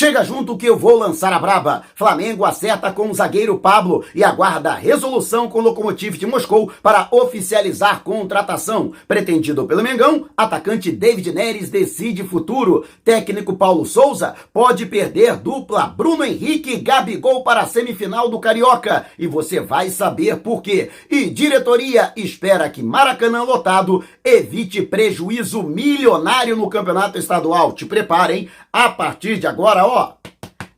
Chega junto que eu vou lançar a braba. Flamengo acerta com o zagueiro Pablo e aguarda resolução com o Lokomotiv de Moscou para oficializar contratação. Pretendido pelo Mengão, atacante David Neres decide futuro. Técnico Paulo Souza pode perder dupla Bruno Henrique e Gabigol para a semifinal do Carioca. E você vai saber por quê. E diretoria espera que Maracanã lotado evite prejuízo milionário no campeonato estadual. Te preparem. A partir de agora agora, ó,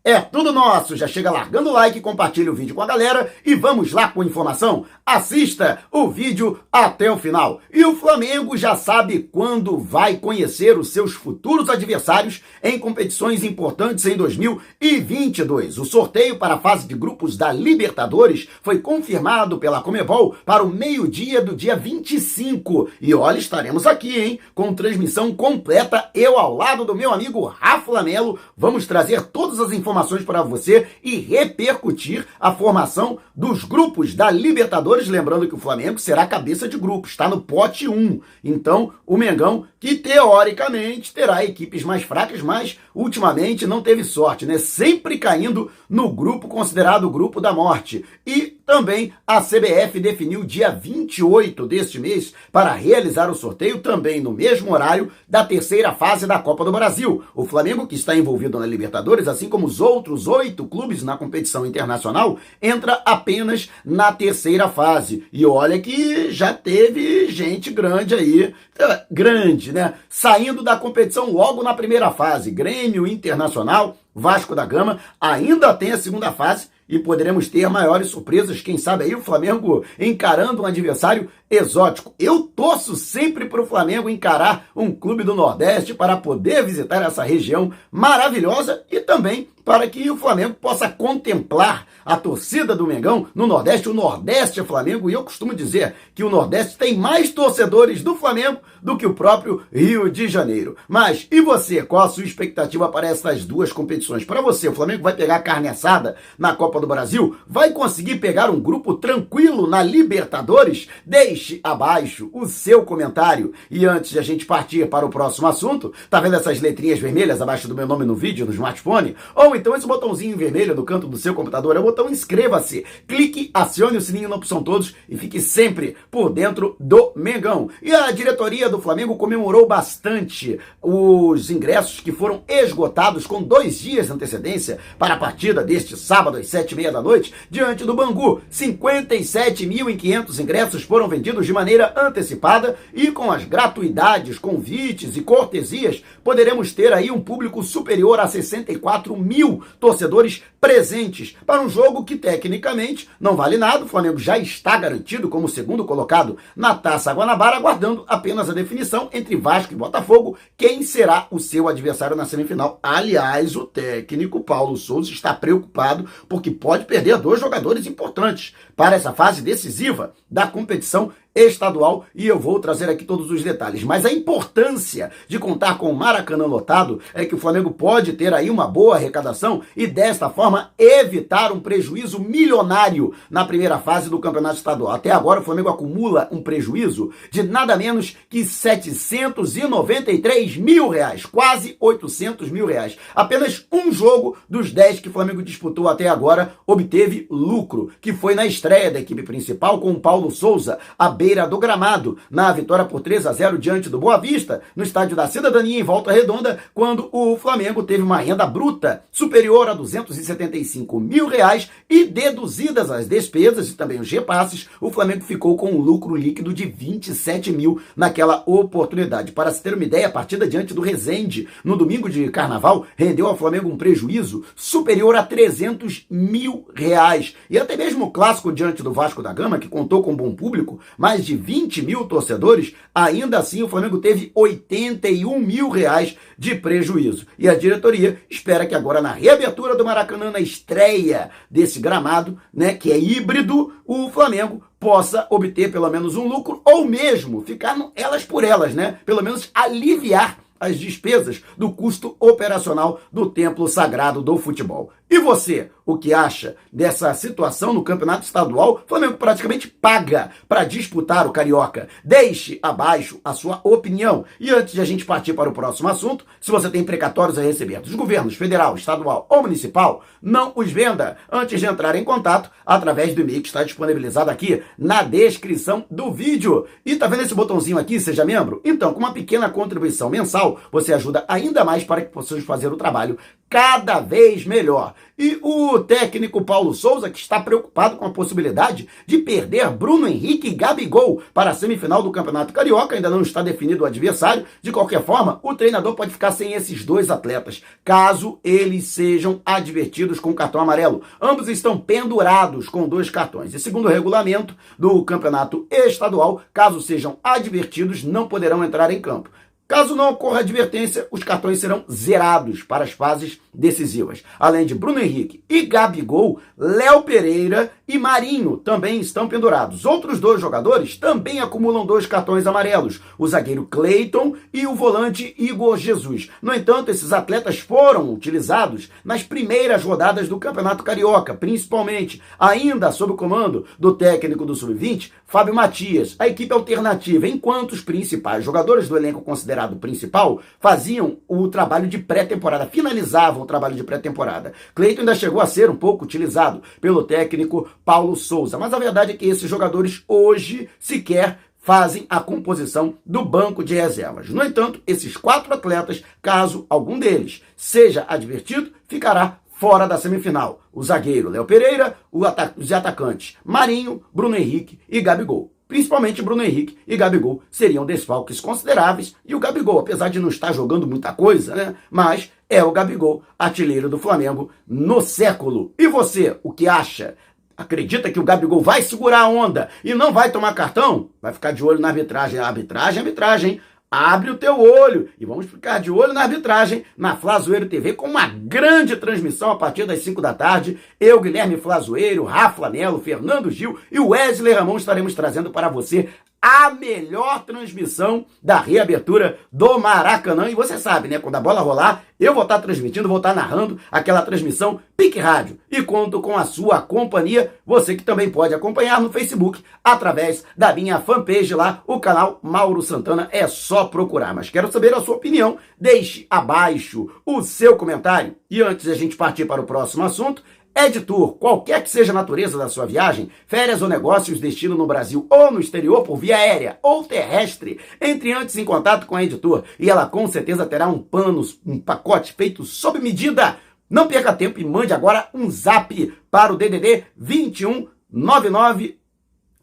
é tudo nosso. Já chega largando o like, compartilha o vídeo com a galera e vamos lá com informação. Assista o vídeo até o final. E o Flamengo já sabe quando vai conhecer os seus futuros adversários em competições importantes em 2022. O sorteio para a fase de grupos da Libertadores foi confirmado pela Comebol para o meio-dia do dia 25. E olha, estaremos aqui, hein, com transmissão completa. Eu ao lado do meu amigo Rafa Melo, vamos trazer todas as informações informações para você e repercutir a formação dos grupos da Libertadores. Lembrando que o Flamengo será cabeça de grupo, está no pote 1. Então, o Mengão, que teoricamente terá equipes mais fracas, mas ultimamente não teve sorte, né? Sempre caindo no grupo considerado o grupo da morte. E também a CBF definiu dia 28 deste mês para realizar o sorteio também no mesmo horário da terceira fase da Copa do Brasil. O Flamengo, que está envolvido na Libertadores, assim como os outros oito clubes na competição internacional, entra apenas na terceira fase. E olha que já teve gente grande aí, eh, grande, né? Saindo da competição logo na primeira fase. Grêmio Internacional, Vasco da Gama, ainda tem a segunda fase e poderemos ter maiores surpresas, quem sabe aí o Flamengo encarando um adversário exótico. Eu torço sempre para o Flamengo encarar um clube do Nordeste para poder visitar essa região maravilhosa e também para que o Flamengo possa contemplar a torcida do Mengão no Nordeste. O Nordeste é Flamengo e eu costumo dizer que o Nordeste tem mais torcedores do Flamengo do que o próprio Rio de Janeiro. Mas e você? Qual a sua expectativa para essas duas competições? Para você, o Flamengo vai pegar carne assada na Copa do Brasil? Vai conseguir pegar um grupo tranquilo na Libertadores? Deixe abaixo o seu comentário. E antes de a gente partir para o próximo assunto, tá vendo essas letrinhas vermelhas abaixo do meu nome no vídeo, no smartphone? Ou ou então esse botãozinho vermelho no canto do seu computador é o botão inscreva-se. Clique, acione o sininho na opção todos e fique sempre por dentro do Mengão. E a diretoria do Flamengo comemorou bastante os ingressos que foram esgotados com dois dias de antecedência para a partida deste sábado às sete e meia da noite diante do Bangu. 57.500 ingressos foram vendidos de maneira antecipada e com as gratuidades, convites e cortesias poderemos ter aí um público superior a 64 mil torcedores presentes para um jogo que tecnicamente não vale nada. O Flamengo já está garantido como segundo colocado na Taça Guanabara, aguardando apenas a definição entre Vasco e Botafogo, quem será o seu adversário na semifinal. Aliás, o técnico Paulo Souza está preocupado porque pode perder dois jogadores importantes para essa fase decisiva da competição estadual e eu vou trazer aqui todos os detalhes. Mas a importância de contar com o Maracanã lotado é que o Flamengo pode ter aí uma boa arrecadação e desta forma evitar um prejuízo milionário na primeira fase do Campeonato Estadual. Até agora o Flamengo acumula um prejuízo de nada menos que 793 mil reais, quase 800 mil reais. Apenas um jogo dos 10 que o Flamengo disputou até agora obteve lucro, que foi na estreia da equipe principal com o Paulo Souza, a beira do gramado, na vitória por 3 a 0 diante do Boa Vista, no estádio da Cidadania em Volta Redonda, quando o Flamengo teve uma renda bruta superior a 275 mil reais e deduzidas as despesas e também os repasses, o Flamengo ficou com um lucro líquido de 27 mil naquela oportunidade. Para se ter uma ideia, a partida diante do Resende, no domingo de carnaval, rendeu ao Flamengo um prejuízo superior a 300 mil reais. E até mesmo o clássico diante do Vasco da Gama, que contou com bom público, mas mais de 20 mil torcedores, ainda assim o Flamengo teve 81 mil reais de prejuízo. E a diretoria espera que agora na reabertura do Maracanã, na estreia desse gramado, né, que é híbrido, o Flamengo possa obter pelo menos um lucro ou mesmo ficar elas por elas, né? Pelo menos aliviar as despesas do custo operacional do templo sagrado do futebol. E você, o que acha dessa situação no campeonato estadual? O Flamengo praticamente paga para disputar o Carioca. Deixe abaixo a sua opinião. E antes de a gente partir para o próximo assunto, se você tem precatórios a receber dos governos federal, estadual ou municipal, não os venda antes de entrar em contato através do e-mail que está disponibilizado aqui na descrição do vídeo. E tá vendo esse botãozinho aqui, seja membro? Então, com uma pequena contribuição mensal, você ajuda ainda mais para que possamos fazer o trabalho cada vez melhor. E o técnico Paulo Souza, que está preocupado com a possibilidade de perder Bruno Henrique e Gabigol para a semifinal do Campeonato Carioca, ainda não está definido o adversário. De qualquer forma, o treinador pode ficar sem esses dois atletas, caso eles sejam advertidos com cartão amarelo. Ambos estão pendurados com dois cartões. E segundo o regulamento do Campeonato Estadual, caso sejam advertidos, não poderão entrar em campo. Caso não ocorra advertência, os cartões serão zerados para as fases decisivas. Além de Bruno Henrique e Gabigol, Léo Pereira e Marinho também estão pendurados. Outros dois jogadores também acumulam dois cartões amarelos, o zagueiro Cleiton e o volante Igor Jesus. No entanto, esses atletas foram utilizados nas primeiras rodadas do Campeonato Carioca, principalmente ainda sob o comando do técnico do Sub-20, Fábio Matias, a equipe alternativa, enquanto os principais jogadores do elenco considerado principal faziam o trabalho de pré-temporada, finalizavam o trabalho de pré-temporada. Cleiton ainda chegou a ser um pouco utilizado pelo técnico Paulo Souza, mas a verdade é que esses jogadores hoje sequer fazem a composição do banco de reservas. No entanto, esses quatro atletas, caso algum deles seja advertido, ficará fora da semifinal. O zagueiro Léo Pereira, os atacantes Marinho, Bruno Henrique e Gabigol. Principalmente Bruno Henrique e Gabigol seriam desfalques consideráveis. E o Gabigol, apesar de não estar jogando muita coisa, né? Mas é o Gabigol, artilheiro do Flamengo no século. E você, o que acha? Acredita que o Gabigol vai segurar a onda e não vai tomar cartão? Vai ficar de olho na arbitragem. Arbitragem, arbitragem. Abre o teu olho e vamos ficar de olho na arbitragem na Flazoeiro TV com uma grande transmissão a partir das 5 da tarde. Eu, Guilherme Flazoeiro, Rafa Melo, Fernando Gil e Wesley Ramon estaremos trazendo para você a melhor transmissão da reabertura do Maracanã. E você sabe, né? Quando a bola rolar, eu vou estar transmitindo, vou estar narrando aquela transmissão Pique Rádio. E conto com a sua companhia, você que também pode acompanhar no Facebook através da minha fanpage lá, o canal Mauro Santana. É só procurar. Mas quero saber a sua opinião. Deixe abaixo o seu comentário. E antes de a gente partir para o próximo assunto, Editor, qualquer que seja a natureza da sua viagem, férias ou negócios, destino no Brasil ou no exterior por via aérea ou terrestre, entre antes em contato com a Editor e ela com certeza terá um plano, um pacote feito sob medida. Não perca tempo e mande agora um zap para o DDD 21 99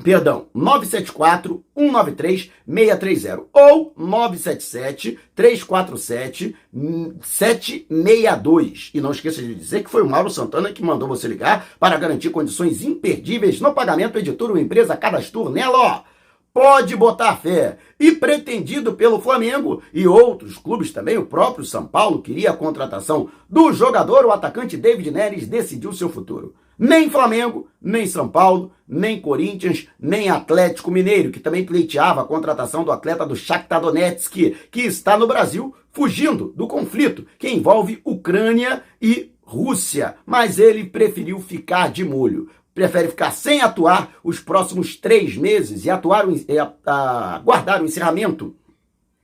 perdão, 974 193 630 ou 977 347 762. E não esqueça de dizer que foi o Mauro Santana que mandou você ligar para garantir condições imperdíveis no pagamento editor ou empresa cadastro nela, Pode botar fé. E pretendido pelo Flamengo e outros clubes também, o próprio São Paulo queria a contratação do jogador, o atacante David Neres decidiu seu futuro. Nem Flamengo, nem São Paulo, nem Corinthians, nem Atlético Mineiro, que também pleiteava a contratação do atleta do Shakhtar Donetsk, que está no Brasil fugindo do conflito que envolve Ucrânia e Rússia. Mas ele preferiu ficar de molho. Prefere ficar sem atuar os próximos três meses e atuar, aguardar o encerramento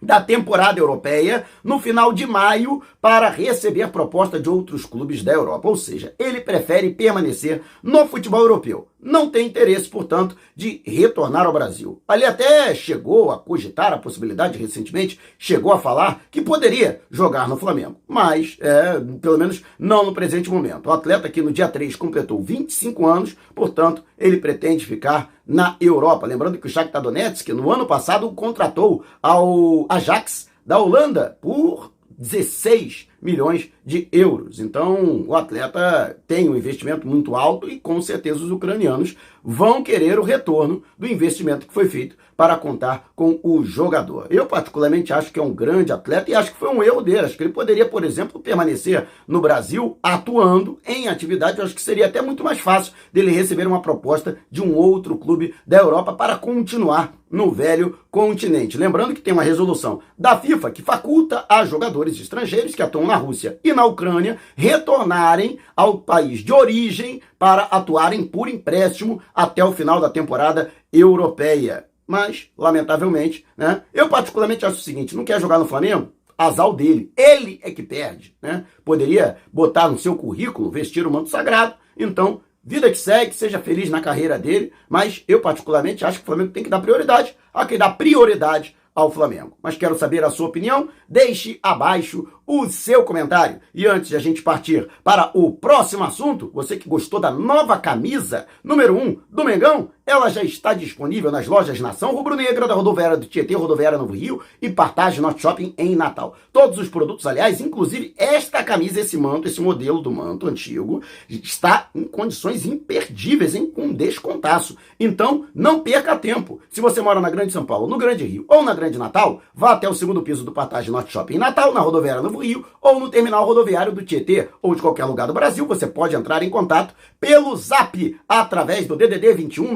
da temporada europeia no final de maio para receber proposta de outros clubes da Europa. Ou seja, ele prefere permanecer no futebol europeu. Não tem interesse, portanto, de retornar ao Brasil. Ali até chegou a cogitar a possibilidade recentemente, chegou a falar que poderia jogar no Flamengo, mas é, pelo menos não no presente momento. O atleta que no dia 3 completou 25 anos, portanto, ele pretende ficar na Europa. Lembrando que o Shakhtar Donetsk no ano passado contratou ao Ajax da Holanda por 16 milhões de euros. Então, o atleta tem um investimento muito alto e com certeza os ucranianos vão querer o retorno do investimento que foi feito para contar com o jogador. Eu particularmente acho que é um grande atleta e acho que foi um erro dele. Acho que ele poderia, por exemplo, permanecer no Brasil atuando em atividade. Eu acho que seria até muito mais fácil dele receber uma proposta de um outro clube da Europa para continuar no velho continente. Lembrando que tem uma resolução da FIFA que faculta a jogadores estrangeiros que atuam na na Rússia e na Ucrânia retornarem ao país de origem para atuarem por empréstimo até o final da temporada europeia. Mas, lamentavelmente, né, eu particularmente acho o seguinte: não quer jogar no Flamengo? Azar dele. Ele é que perde. Né? Poderia botar no seu currículo, vestir o manto sagrado. Então, vida que segue, seja feliz na carreira dele. Mas eu, particularmente, acho que o Flamengo tem que dar prioridade a quem dá prioridade ao Flamengo. Mas quero saber a sua opinião. Deixe abaixo o seu comentário. E antes de a gente partir para o próximo assunto, você que gostou da nova camisa número 1 um do Mengão, ela já está disponível nas lojas Nação Rubro-Negra da Rodoviária do Tietê, Rodoviária Novo Rio e Partage Norte Shopping em Natal. Todos os produtos, aliás, inclusive esta camisa, esse manto, esse modelo do manto antigo, está em condições imperdíveis, hein? com descontaço. Então, não perca tempo. Se você mora na Grande São Paulo, no Grande Rio ou na Grande Natal, vá até o segundo piso do Partage Norte Shopping em Natal, na Rodoviária Novo Rio ou no terminal rodoviário do Tietê ou de qualquer lugar do Brasil. Você pode entrar em contato pelo Zap através do DDD 21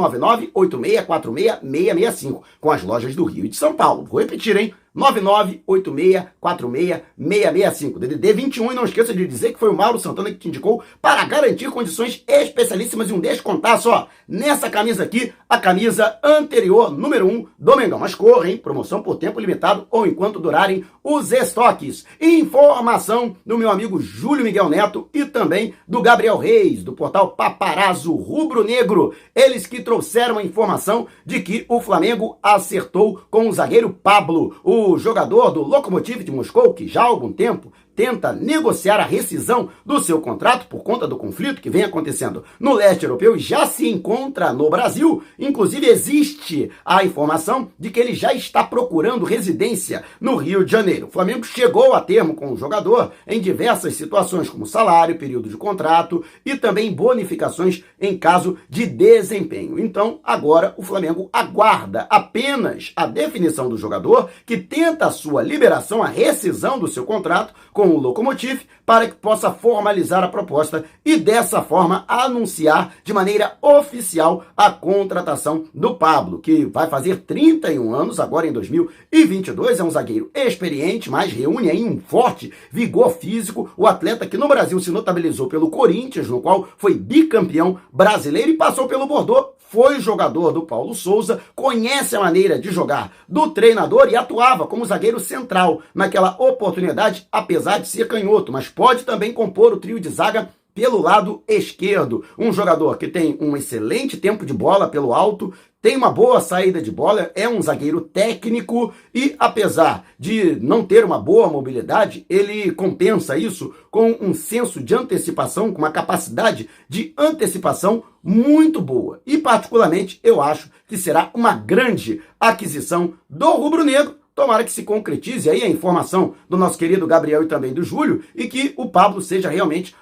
986466665 com as lojas do Rio e de São Paulo. Vou repetir, hein? 998646665. DDD 21 e não esqueça de dizer que foi o Mauro Santana que te indicou para garantir condições especialíssimas e um descontaço, ó. Nessa camisa aqui, a camisa anterior, número 1 do Mengão. Mas corra, hein? Promoção por tempo limitado ou enquanto durarem os estoques. Informação do meu amigo Júlio Miguel Neto e também do Gabriel Reis, do portal Paparazzo Rubro Negro. Eles que trouxeram a informação de que o Flamengo acertou com o zagueiro Pablo, o o jogador do Lokomotiv de Moscou, que já há algum tempo tenta negociar a rescisão do seu contrato por conta do conflito que vem acontecendo no leste europeu e já se encontra no Brasil. Inclusive, existe a informação de que ele já está procurando residência no Rio de Janeiro. O Flamengo chegou a termo com o jogador em diversas situações, como salário, período de contrato e também bonificações em caso de desempenho. Então, agora o Flamengo aguarda apenas a definição do jogador que tenta a sua liberação, a rescisão do seu contrato com com o Lokomotiv para que possa formalizar a proposta e dessa forma anunciar de maneira oficial a contratação do Pablo, que vai fazer 31 anos agora em 2022, é um zagueiro experiente, mas reúne aí um forte vigor físico, o atleta que no Brasil se notabilizou pelo Corinthians, no qual foi bicampeão brasileiro e passou pelo Bordeaux foi jogador do Paulo Souza, conhece a maneira de jogar do treinador e atuava como zagueiro central. Naquela oportunidade, apesar de ser canhoto, mas pode também compor o trio de zaga pelo lado esquerdo. Um jogador que tem um excelente tempo de bola pelo alto, tem uma boa saída de bola, é um zagueiro técnico e, apesar de não ter uma boa mobilidade, ele compensa isso com um senso de antecipação, com uma capacidade de antecipação muito boa. E, particularmente, eu acho que será uma grande aquisição do rubro-negro Tomara que se concretize aí a informação do nosso querido Gabriel e também do Júlio e que o Pablo seja realmente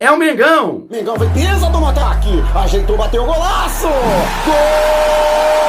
é o Mengão. Mengão foi pisa do ataque. Ajeitou, bateu o golaço. Gol!